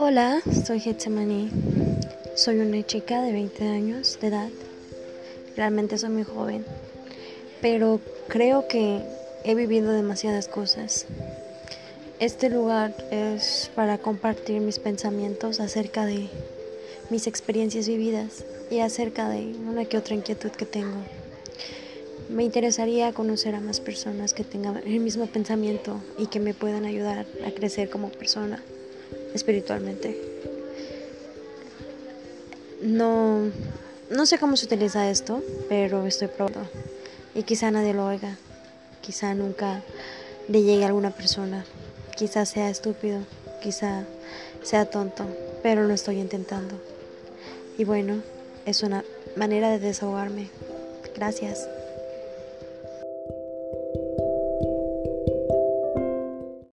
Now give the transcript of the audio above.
Hola, soy Getsemani. Soy una chica de 20 años de edad. Realmente soy muy joven, pero creo que he vivido demasiadas cosas. Este lugar es para compartir mis pensamientos acerca de mis experiencias vividas y acerca de una que otra inquietud que tengo. Me interesaría conocer a más personas que tengan el mismo pensamiento y que me puedan ayudar a crecer como persona espiritualmente. No, no sé cómo se utiliza esto, pero estoy probando. Y quizá nadie lo oiga. Quizá nunca le llegue a alguna persona. Quizá sea estúpido. Quizá sea tonto. Pero lo estoy intentando. Y bueno, es una manera de desahogarme. Gracias.